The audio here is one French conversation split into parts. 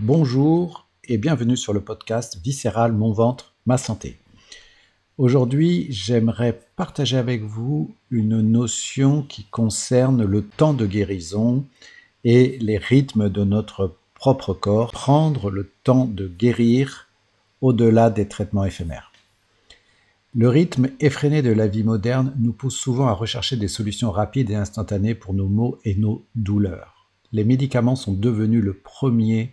Bonjour et bienvenue sur le podcast Viscéral Mon ventre, ma santé. Aujourd'hui, j'aimerais partager avec vous une notion qui concerne le temps de guérison et les rythmes de notre propre corps. Prendre le temps de guérir au-delà des traitements éphémères. Le rythme effréné de la vie moderne nous pousse souvent à rechercher des solutions rapides et instantanées pour nos maux et nos douleurs. Les médicaments sont devenus le premier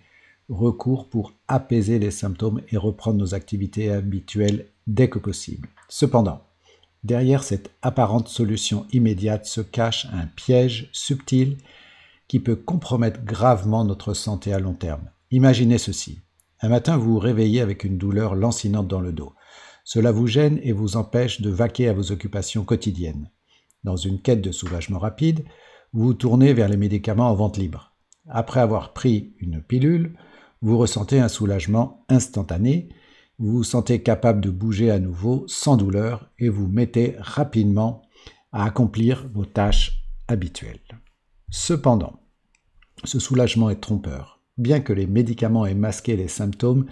recours pour apaiser les symptômes et reprendre nos activités habituelles dès que possible. Cependant, derrière cette apparente solution immédiate se cache un piège subtil qui peut compromettre gravement notre santé à long terme. Imaginez ceci. Un matin, vous vous réveillez avec une douleur lancinante dans le dos. Cela vous gêne et vous empêche de vaquer à vos occupations quotidiennes. Dans une quête de soulagement rapide, vous vous tournez vers les médicaments en vente libre. Après avoir pris une pilule, vous ressentez un soulagement instantané, vous vous sentez capable de bouger à nouveau sans douleur et vous mettez rapidement à accomplir vos tâches habituelles. Cependant, ce soulagement est trompeur. Bien que les médicaments aient masqué les symptômes,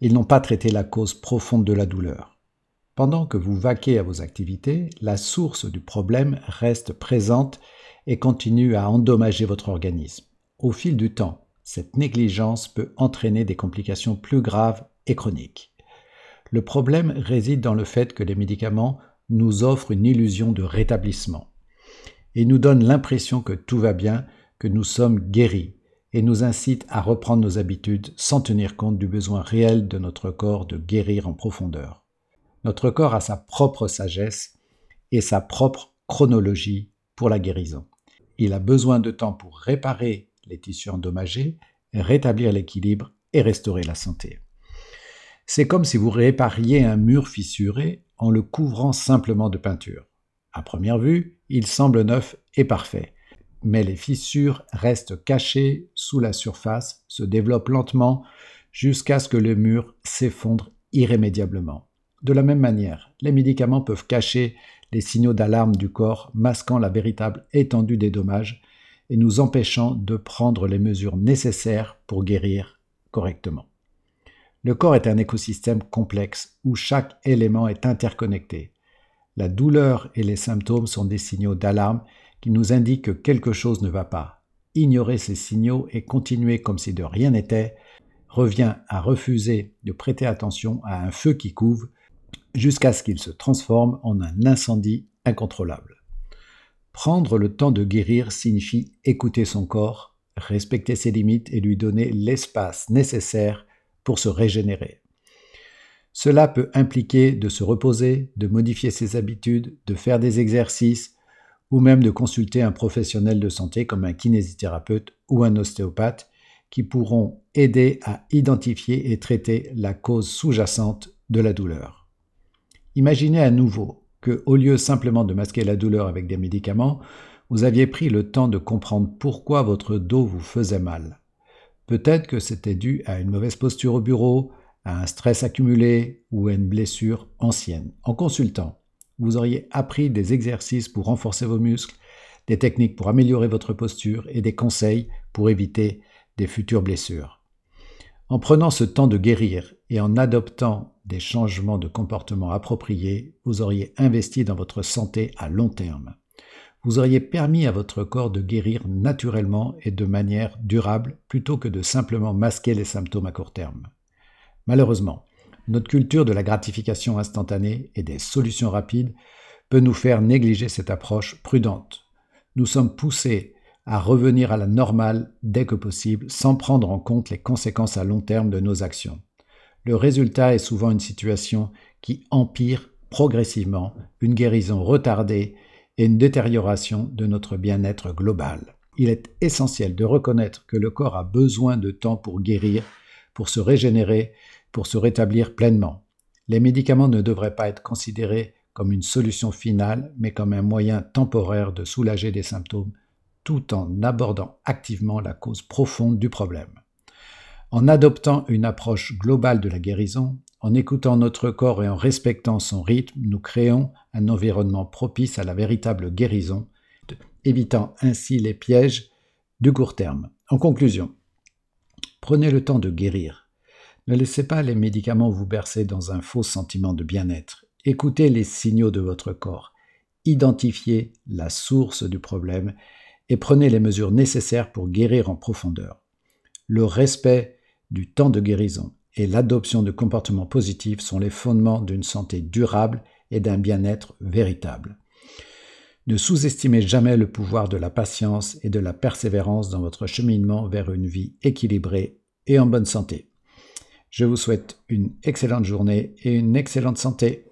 ils n'ont pas traité la cause profonde de la douleur. Pendant que vous vaquez à vos activités, la source du problème reste présente et continue à endommager votre organisme. Au fil du temps, cette négligence peut entraîner des complications plus graves et chroniques. Le problème réside dans le fait que les médicaments nous offrent une illusion de rétablissement et nous donnent l'impression que tout va bien, que nous sommes guéris, et nous incitent à reprendre nos habitudes sans tenir compte du besoin réel de notre corps de guérir en profondeur. Notre corps a sa propre sagesse et sa propre chronologie pour la guérison. Il a besoin de temps pour réparer les tissus endommagés, rétablir l'équilibre et restaurer la santé. C'est comme si vous répariez un mur fissuré en le couvrant simplement de peinture. À première vue, il semble neuf et parfait, mais les fissures restent cachées sous la surface, se développent lentement jusqu'à ce que le mur s'effondre irrémédiablement. De la même manière, les médicaments peuvent cacher les signaux d'alarme du corps, masquant la véritable étendue des dommages et nous empêchant de prendre les mesures nécessaires pour guérir correctement. Le corps est un écosystème complexe où chaque élément est interconnecté. La douleur et les symptômes sont des signaux d'alarme qui nous indiquent que quelque chose ne va pas. Ignorer ces signaux et continuer comme si de rien n'était revient à refuser de prêter attention à un feu qui couve jusqu'à ce qu'il se transforme en un incendie incontrôlable. Prendre le temps de guérir signifie écouter son corps, respecter ses limites et lui donner l'espace nécessaire pour se régénérer. Cela peut impliquer de se reposer, de modifier ses habitudes, de faire des exercices ou même de consulter un professionnel de santé comme un kinésithérapeute ou un ostéopathe qui pourront aider à identifier et traiter la cause sous-jacente de la douleur. Imaginez à nouveau que, au lieu simplement de masquer la douleur avec des médicaments, vous aviez pris le temps de comprendre pourquoi votre dos vous faisait mal. Peut-être que c'était dû à une mauvaise posture au bureau, à un stress accumulé ou à une blessure ancienne. En consultant, vous auriez appris des exercices pour renforcer vos muscles, des techniques pour améliorer votre posture et des conseils pour éviter des futures blessures. En prenant ce temps de guérir et en adoptant des changements de comportement appropriés, vous auriez investi dans votre santé à long terme. Vous auriez permis à votre corps de guérir naturellement et de manière durable plutôt que de simplement masquer les symptômes à court terme. Malheureusement, notre culture de la gratification instantanée et des solutions rapides peut nous faire négliger cette approche prudente. Nous sommes poussés à revenir à la normale dès que possible sans prendre en compte les conséquences à long terme de nos actions. Le résultat est souvent une situation qui empire progressivement, une guérison retardée et une détérioration de notre bien-être global. Il est essentiel de reconnaître que le corps a besoin de temps pour guérir, pour se régénérer, pour se rétablir pleinement. Les médicaments ne devraient pas être considérés comme une solution finale, mais comme un moyen temporaire de soulager des symptômes, tout en abordant activement la cause profonde du problème. En adoptant une approche globale de la guérison, en écoutant notre corps et en respectant son rythme, nous créons un environnement propice à la véritable guérison, évitant ainsi les pièges du court terme. En conclusion, Prenez le temps de guérir. Ne laissez pas les médicaments vous bercer dans un faux sentiment de bien-être. Écoutez les signaux de votre corps. Identifiez la source du problème et prenez les mesures nécessaires pour guérir en profondeur. Le respect du temps de guérison et l'adoption de comportements positifs sont les fondements d'une santé durable et d'un bien-être véritable. Ne sous-estimez jamais le pouvoir de la patience et de la persévérance dans votre cheminement vers une vie équilibrée et en bonne santé. Je vous souhaite une excellente journée et une excellente santé.